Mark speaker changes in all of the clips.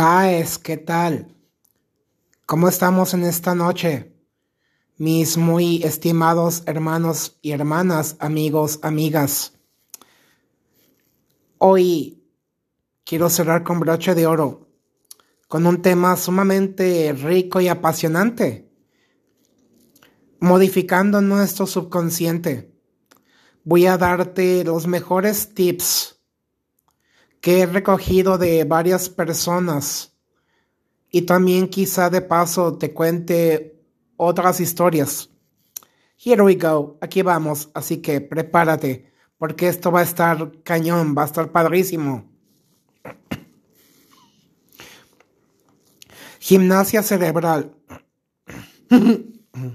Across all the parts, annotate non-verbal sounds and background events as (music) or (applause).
Speaker 1: Caes, ¿qué tal? ¿Cómo estamos en esta noche? Mis muy estimados hermanos y hermanas, amigos, amigas. Hoy quiero cerrar con broche de oro, con un tema sumamente rico y apasionante, modificando nuestro subconsciente. Voy a darte los mejores tips que he recogido de varias personas y también quizá de paso te cuente otras historias. Here we go, aquí vamos, así que prepárate, porque esto va a estar cañón, va a estar padrísimo. Gimnasia cerebral. (coughs)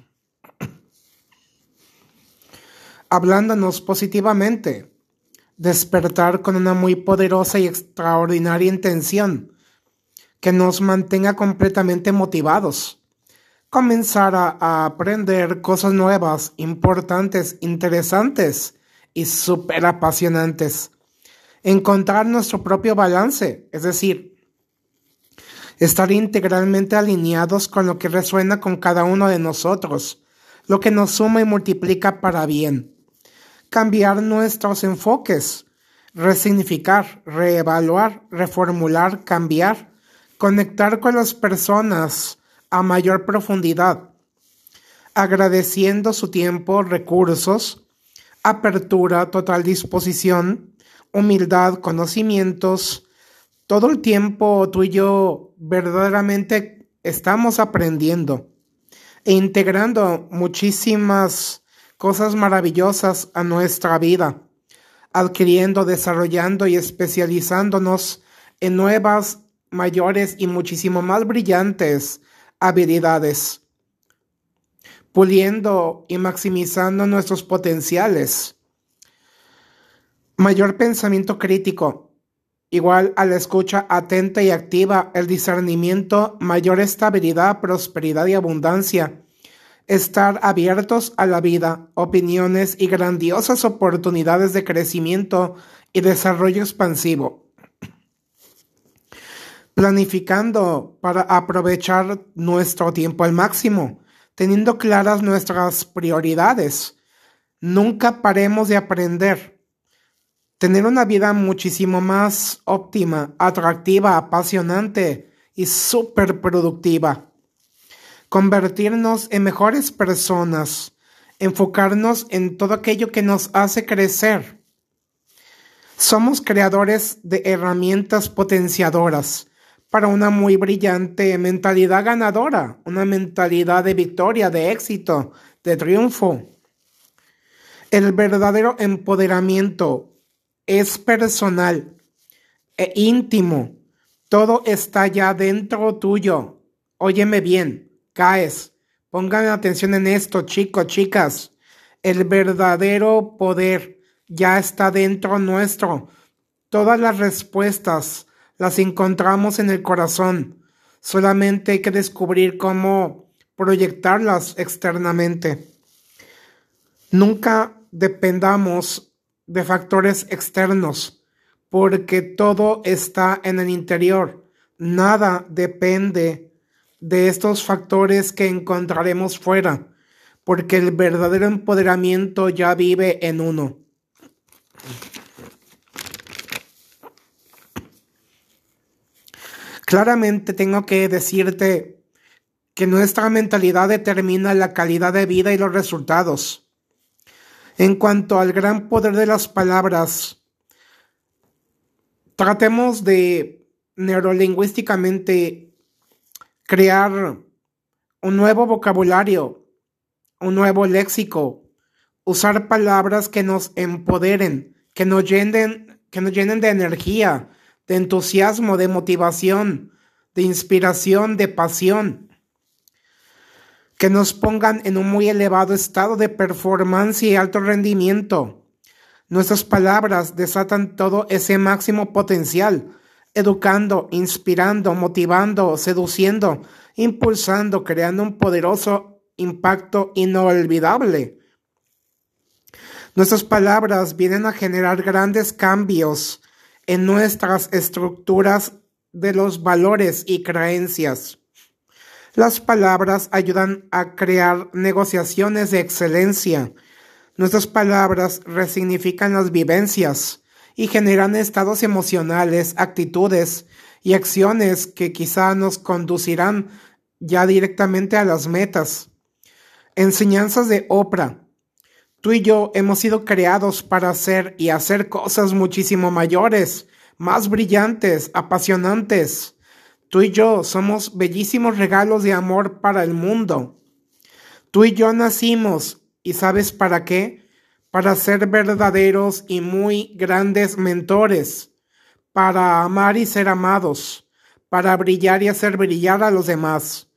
Speaker 1: Hablándonos positivamente despertar con una muy poderosa y extraordinaria intención que nos mantenga completamente motivados. Comenzar a, aprender cosas nuevas, importantes, interesantes y súper apasionantes. Encontrar nuestro propio balance, es decir, estar integralmente alineados con lo que resuena con cada uno de nosotros, lo que nos suma y multiplica para bien cambiar nuestros enfoques, resignificar, reevaluar, reformular, cambiar, conectar con las personas a mayor profundidad, agradeciendo su tiempo, recursos, apertura, total disposición, humildad, conocimientos. Todo el tiempo tú y yo verdaderamente estamos aprendiendo e integrando muchísimas cosas maravillosas a nuestra vida, adquiriendo, desarrollando y especializándonos en nuevas, mayores y muchísimo más brillantes habilidades, puliendo y maximizando nuestros potenciales. Mayor pensamiento crítico, igual a la escucha atenta y activa, el discernimiento, mayor estabilidad, prosperidad y abundancia estar abiertos a la vida, opiniones y grandiosas oportunidades de crecimiento y desarrollo expansivo. Planificando para aprovechar nuestro tiempo al máximo, teniendo claras nuestras prioridades. Nunca paremos de aprender. Tener una vida muchísimo más óptima, atractiva, apasionante y súper productiva convertirnos en mejores personas, enfocarnos en todo aquello que nos hace crecer. Somos creadores de herramientas potenciadoras para una muy brillante mentalidad ganadora, una mentalidad de victoria, de éxito, de triunfo. El verdadero empoderamiento es personal e íntimo. Todo está ya dentro tuyo. Óyeme bien caes. Pongan atención en esto, chicos, chicas. El verdadero poder ya está dentro nuestro. Todas las respuestas las encontramos en el corazón. Solamente hay que descubrir cómo proyectarlas externamente. Nunca dependamos de factores externos, porque todo está en el interior. Nada depende de estos factores que encontraremos fuera, porque el verdadero empoderamiento ya vive en uno. Claramente tengo que decirte que nuestra mentalidad determina la calidad de vida y los resultados. En cuanto al gran poder de las palabras, tratemos de neurolingüísticamente crear un nuevo vocabulario, un nuevo léxico, usar palabras que nos empoderen, que nos llenen, que nos llenen de energía, de entusiasmo, de motivación, de inspiración, de pasión, que nos pongan en un muy elevado estado de performance y alto rendimiento. Nuestras palabras desatan todo ese máximo potencial educando, inspirando, motivando, seduciendo, impulsando, creando un poderoso impacto inolvidable. Nuestras palabras vienen a generar grandes cambios en nuestras estructuras de los valores y creencias. Las palabras ayudan a crear negociaciones de excelencia. Nuestras palabras resignifican las vivencias y generan estados emocionales, actitudes y acciones que quizá nos conducirán ya directamente a las metas. Enseñanzas de Oprah. Tú y yo hemos sido creados para hacer y hacer cosas muchísimo mayores, más brillantes, apasionantes. Tú y yo somos bellísimos regalos de amor para el mundo. Tú y yo nacimos, ¿y sabes para qué? Para ser verdaderos y muy grandes mentores, para amar y ser amados, para brillar y hacer brillar a los demás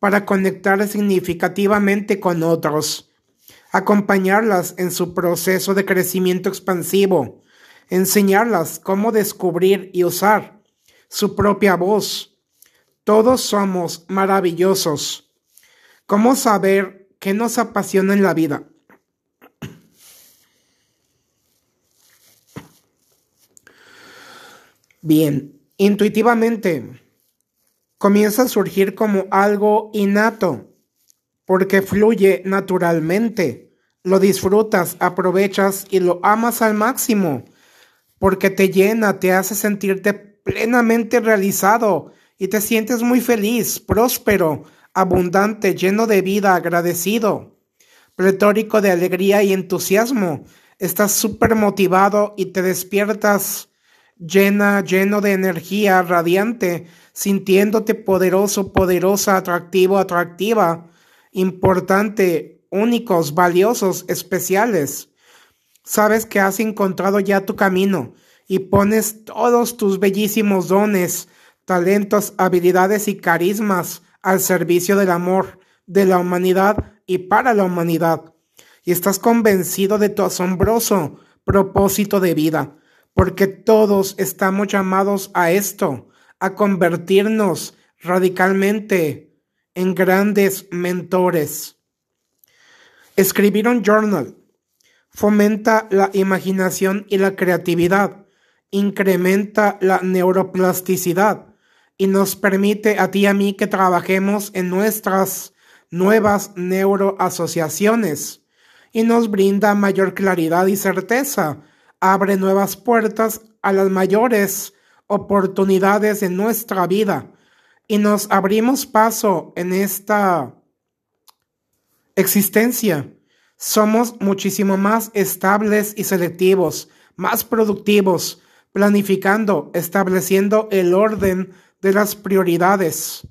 Speaker 1: para conectar significativamente con otros, acompañarlas en su proceso de crecimiento expansivo, enseñarlas cómo descubrir y usar su propia voz. Todos somos maravillosos. ¿Cómo saber qué nos apasiona en la vida? Bien, intuitivamente comienza a surgir como algo innato, porque fluye naturalmente. Lo disfrutas, aprovechas y lo amas al máximo, porque te llena, te hace sentirte plenamente realizado y te sientes muy feliz, próspero, abundante, lleno de vida, agradecido, pletórico de alegría y entusiasmo. Estás súper motivado y te despiertas llena, lleno de energía, radiante, sintiéndote poderoso, poderosa, atractivo, atractiva, importante, únicos, valiosos, especiales. Sabes que has encontrado ya tu camino y pones todos tus bellísimos dones, talentos, habilidades y carismas al servicio del amor, de la humanidad y para la humanidad. Y estás convencido de tu asombroso propósito de vida, porque todos estamos llamados a esto, a convertirnos radicalmente en grandes mentores. Escribir un journal fomenta la imaginación y la creatividad, incrementa la neuroplasticidad y nos permite a ti y a mí que trabajemos en nuestras nuevas neuroasociaciones y nos brinda mayor claridad y certeza, abre nuevas puertas a las mayores oportunidades en nuestra vida y nos abrimos paso en esta existencia. Somos muchísimo más estables y selectivos, más productivos, planificando, estableciendo el orden de las prioridades.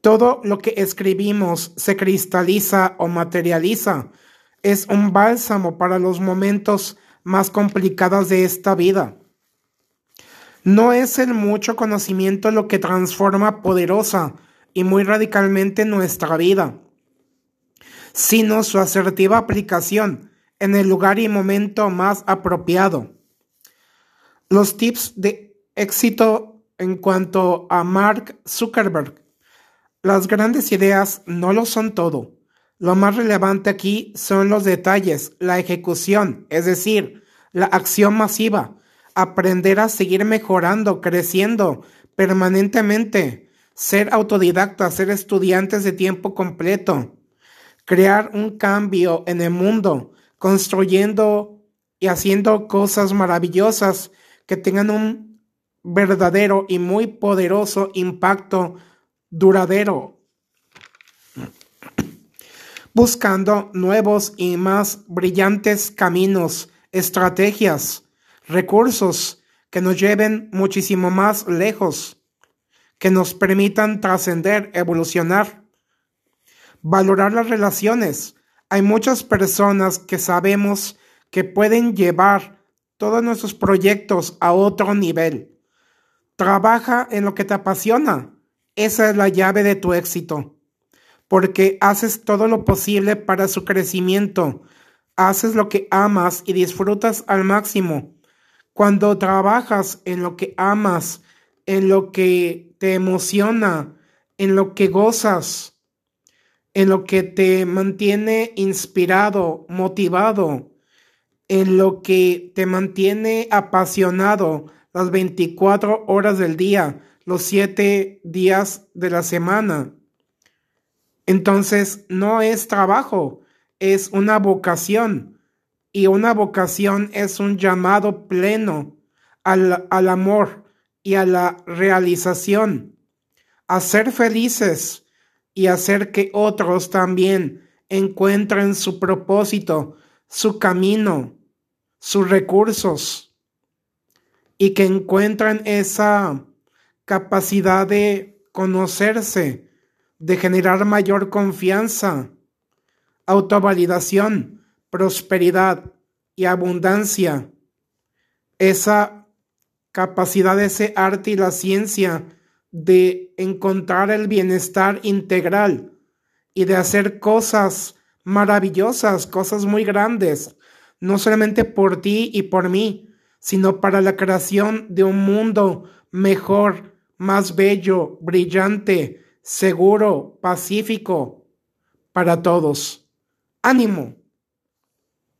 Speaker 1: Todo lo que escribimos se cristaliza o materializa. Es un bálsamo para los momentos más complicados de esta vida. No es el mucho conocimiento lo que transforma poderosa y muy radicalmente nuestra vida, sino su asertiva aplicación en el lugar y momento más apropiado. Los tips de éxito en cuanto a Mark Zuckerberg. Las grandes ideas no lo son todo. Lo más relevante aquí son los detalles, la ejecución, es decir, la acción masiva, aprender a seguir mejorando, creciendo permanentemente, ser autodidacta, ser estudiantes de tiempo completo, crear un cambio en el mundo, construyendo y haciendo cosas maravillosas que tengan un verdadero y muy poderoso impacto duradero, buscando nuevos y más brillantes caminos, estrategias, recursos que nos lleven muchísimo más lejos, que nos permitan trascender, evolucionar, valorar las relaciones. Hay muchas personas que sabemos que pueden llevar todos nuestros proyectos a otro nivel. Trabaja en lo que te apasiona. Esa es la llave de tu éxito, porque haces todo lo posible para su crecimiento. Haces lo que amas y disfrutas al máximo. Cuando trabajas en lo que amas, en lo que te emociona, en lo que gozas, en lo que te mantiene inspirado, motivado, en lo que te mantiene apasionado, las 24 horas del día, los 7 días de la semana. Entonces, no es trabajo, es una vocación. Y una vocación es un llamado pleno al, al amor y a la realización, a ser felices y hacer que otros también encuentren su propósito, su camino, sus recursos y que encuentren esa capacidad de conocerse, de generar mayor confianza, autovalidación, prosperidad y abundancia. Esa capacidad, ese arte y la ciencia de encontrar el bienestar integral y de hacer cosas maravillosas, cosas muy grandes, no solamente por ti y por mí, sino para la creación de un mundo mejor, más bello, brillante, seguro, pacífico, para todos. Ánimo.